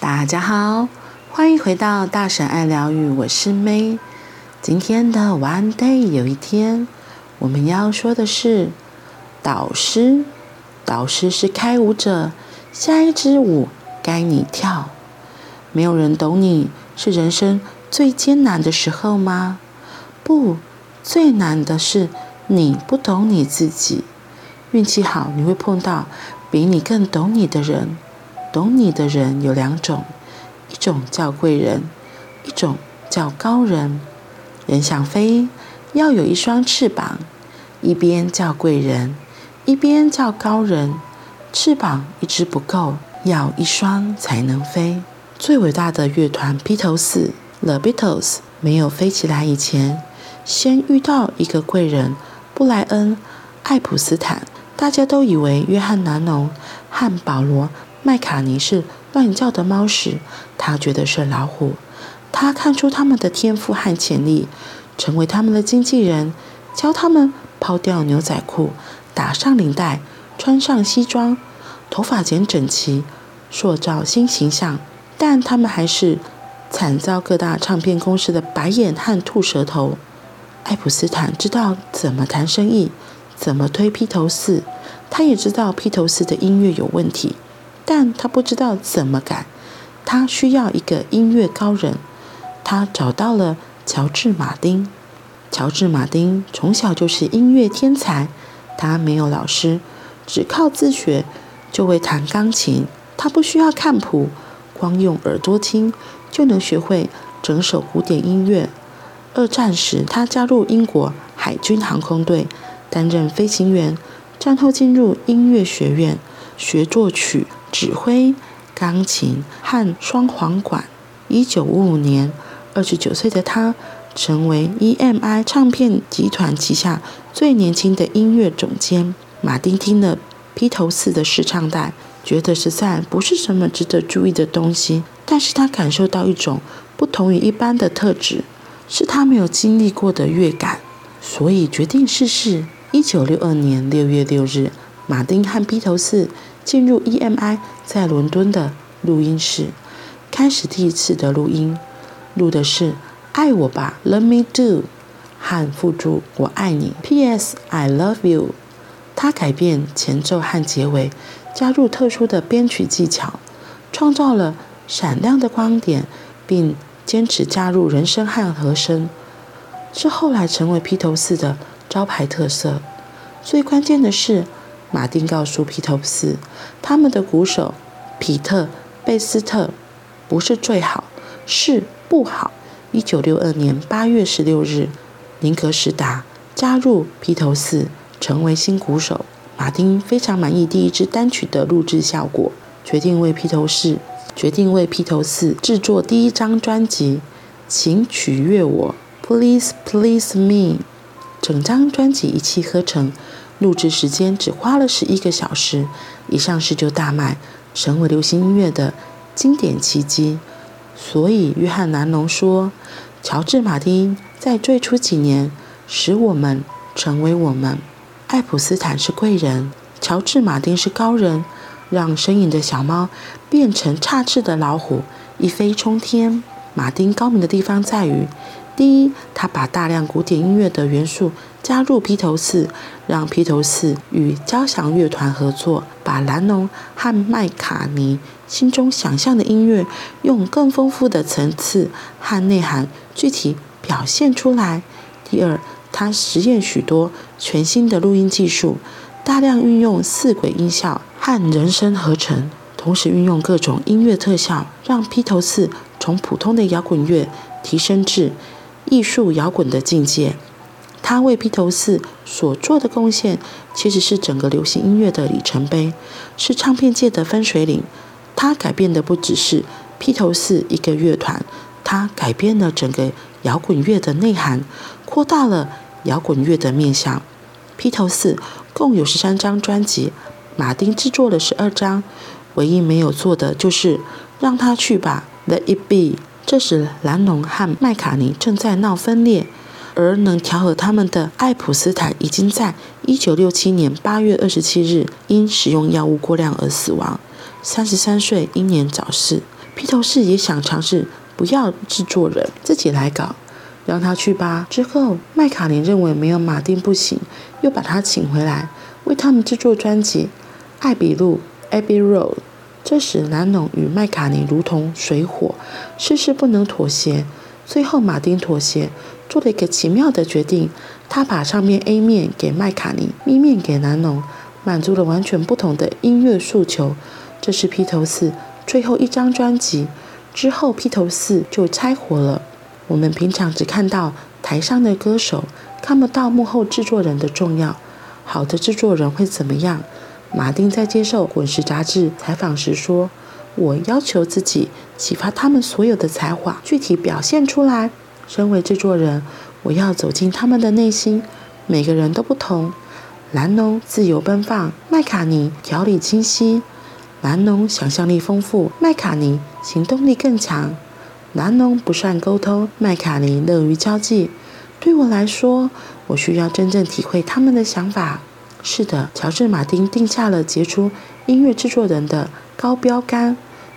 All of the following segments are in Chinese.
大家好，欢迎回到大婶爱疗愈，我是 May。今天的 One Day 有一天，我们要说的是导师。导师是开舞者，下一支舞该你跳。没有人懂你，是人生最艰难的时候吗？不，最难的是你不懂你自己。运气好，你会碰到比你更懂你的人。懂你的人有两种，一种叫贵人，一种叫高人。人想飞，要有一双翅膀，一边叫贵人，一边叫高人。翅膀一只不够，要一双才能飞。最伟大的乐团披头士 （The Beatles） 没有飞起来以前，先遇到一个贵人——布莱恩·艾普斯坦。大家都以为约翰·南农和保罗。麦卡尼是乱叫的猫时，他觉得是老虎。他看出他们的天赋和潜力，成为他们的经纪人，教他们抛掉牛仔裤，打上领带，穿上西装，头发剪整齐，塑造新形象。但他们还是惨遭各大唱片公司的白眼和吐舌头。爱普斯坦知道怎么谈生意，怎么推披头士，他也知道披头士的音乐有问题。但他不知道怎么改，他需要一个音乐高人。他找到了乔治·马丁。乔治·马丁从小就是音乐天才，他没有老师，只靠自学就会弹钢琴。他不需要看谱，光用耳朵听就能学会整首古典音乐。二战时，他加入英国海军航空队，担任飞行员。战后进入音乐学院学作曲。指挥钢琴和双簧管。一九五五年，二十九岁的他成为 EMI 唱片集团旗下最年轻的音乐总监。马丁听了披头士的试唱带，觉得实在不是什么值得注意的东西。但是他感受到一种不同于一般的特质，是他没有经历过的乐感，所以决定试试。一九六二年六月六日，马丁和披头士。进入 EMI 在伦敦的录音室，开始第一次的录音，录的是《爱我吧，Let Me Do》和附注《我爱你》，P.S. I love you。他改变前奏和结尾，加入特殊的编曲技巧，创造了闪亮的光点，并坚持加入人声和和声，这后来成为披头士的招牌特色。最关键的是。马丁告诉披头士，他们的鼓手皮特贝斯特不是最好，是不好。一九六二年八月十六日，林格史达加入披头士，成为新鼓手。马丁非常满意第一支单曲的录制效果，决定为披头士决定为披头士制作第一张专辑，请取悦我，Please Please Me。整张专辑一气呵成。录制时间只花了十一个小时，一上市就大卖，成为流行音乐的经典奇迹。所以，约翰·南农说：“乔治·马丁在最初几年使我们成为我们。爱普斯坦是贵人，乔治·马丁是高人，让呻吟的小猫变成插翅的老虎，一飞冲天。马丁高明的地方在于。”第一，他把大量古典音乐的元素加入披头士，让披头士与交响乐团合作，把蓝侬和麦卡尼心中想象的音乐，用更丰富的层次和内涵具体表现出来。第二，他实验许多全新的录音技术，大量运用四轨音效和人声合成，同时运用各种音乐特效，让披头士从普通的摇滚乐提升至。艺术摇滚的境界，他为披头士所做的贡献，其实是整个流行音乐的里程碑，是唱片界的分水岭。他改变的不只是披头士一个乐团，他改变了整个摇滚乐的内涵，扩大了摇滚乐的面向。披头士共有十三张专辑，马丁制作了十二张，唯一没有做的就是让他去吧，Let It Be。这时，蓝侬和麦卡尼正在闹分裂，而能调和他们的爱普斯坦已经在一九六七年八月二十七日因使用药物过量而死亡，三十三岁，英年早逝。披头士也想尝试，不要制作人自己来搞，让他去吧。之后，麦卡尼认为没有马丁不行，又把他请回来，为他们制作专辑《艾比路》（Abbey Road）。这时，蓝侬与麦卡尼如同水火，事事不能妥协。最后，马丁妥协，做了一个奇妙的决定。他把上面 A 面给麦卡尼，B 面给蓝侬，满足了完全不同的音乐诉求。这是披头四最后一张专辑。之后，披头四就拆伙了。我们平常只看到台上的歌手，看不到幕后制作人的重要。好的制作人会怎么样？马丁在接受《滚石》杂志采访时说。我要求自己启发他们所有的才华，具体表现出来。身为制作人，我要走进他们的内心。每个人都不同。蓝侬自由奔放，麦卡尼条理清晰。蓝侬想象力丰富，麦卡尼行动力更强。蓝侬不善沟通，麦卡尼乐于交际。对我来说，我需要真正体会他们的想法。是的，乔治·马丁定下了杰出音乐制作人的高标杆，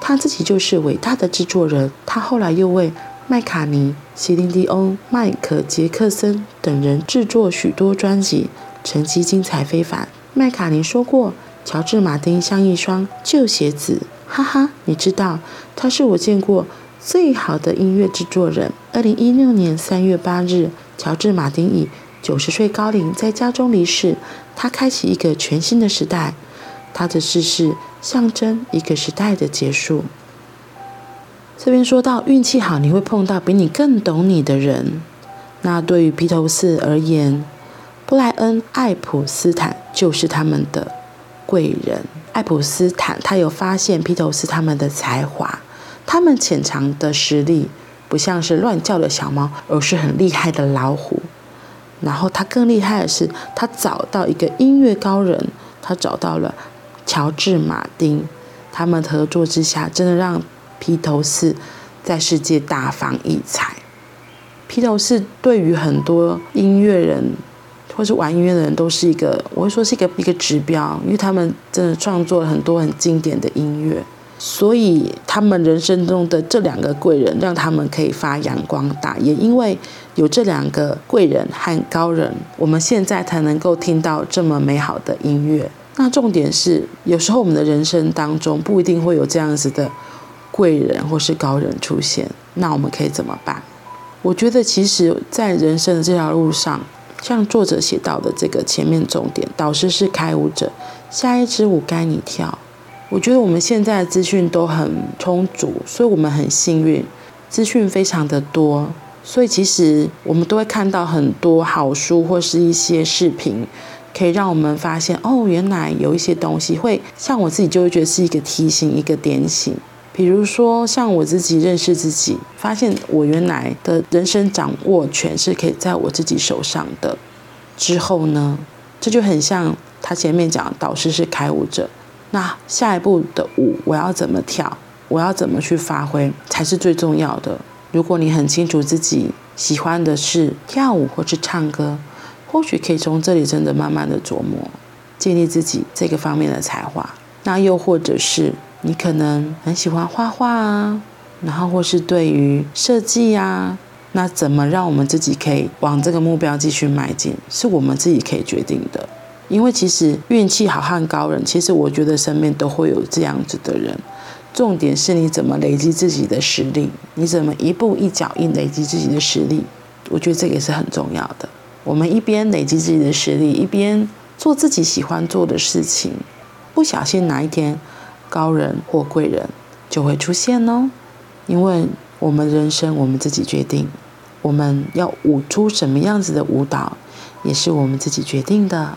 他自己就是伟大的制作人。他后来又为麦卡尼、席琳迪翁、迈克杰克森等人制作许多专辑，成绩精彩非凡。麦卡尼说过：“乔治·马丁像一双旧鞋子。”哈哈，你知道，他是我见过最好的音乐制作人。二零一六年三月八日，乔治·马丁以九十岁高龄在家中离世。他开启一个全新的时代。他的逝世象征一个时代的结束。这边说到运气好，你会碰到比你更懂你的人。那对于披头士而言，布莱恩·爱普斯坦就是他们的贵人。爱普斯坦他有发现披头士他们的才华，他们潜藏的实力不像是乱叫的小猫，而是很厉害的老虎。然后他更厉害的是，他找到一个音乐高人，他找到了。乔治·马丁，他们合作之下，真的让披头士在世界大放异彩。披头士对于很多音乐人或是玩音乐的人都是一个，我会说是一个一个指标，因为他们真的创作了很多很经典的音乐，所以他们人生中的这两个贵人，让他们可以发扬光大。也因为有这两个贵人和高人，我们现在才能够听到这么美好的音乐。那重点是，有时候我们的人生当中不一定会有这样子的贵人或是高人出现，那我们可以怎么办？我觉得，其实，在人生的这条路上，像作者写到的这个前面重点，导师是开舞者，下一支舞该你跳。我觉得我们现在资讯都很充足，所以我们很幸运，资讯非常的多，所以其实我们都会看到很多好书或是一些视频。可以让我们发现，哦，原来有一些东西会像我自己就会觉得是一个提醒，一个点醒。比如说，像我自己认识自己，发现我原来的人生掌握权是可以在我自己手上的。之后呢，这就很像他前面讲，导师是开悟者，那下一步的舞我要怎么跳，我要怎么去发挥，才是最重要的。如果你很清楚自己喜欢的是跳舞或是唱歌。或许可以从这里真的慢慢的琢磨，建立自己这个方面的才华。那又或者是你可能很喜欢画画啊，然后或是对于设计呀，那怎么让我们自己可以往这个目标继续迈进，是我们自己可以决定的。因为其实运气好和高人，其实我觉得身边都会有这样子的人。重点是你怎么累积自己的实力，你怎么一步一脚印累积自己的实力，我觉得这个也是很重要的。我们一边累积自己的实力，一边做自己喜欢做的事情，不小心哪一天高人或贵人就会出现哦。因为我们人生我们自己决定，我们要舞出什么样子的舞蹈，也是我们自己决定的。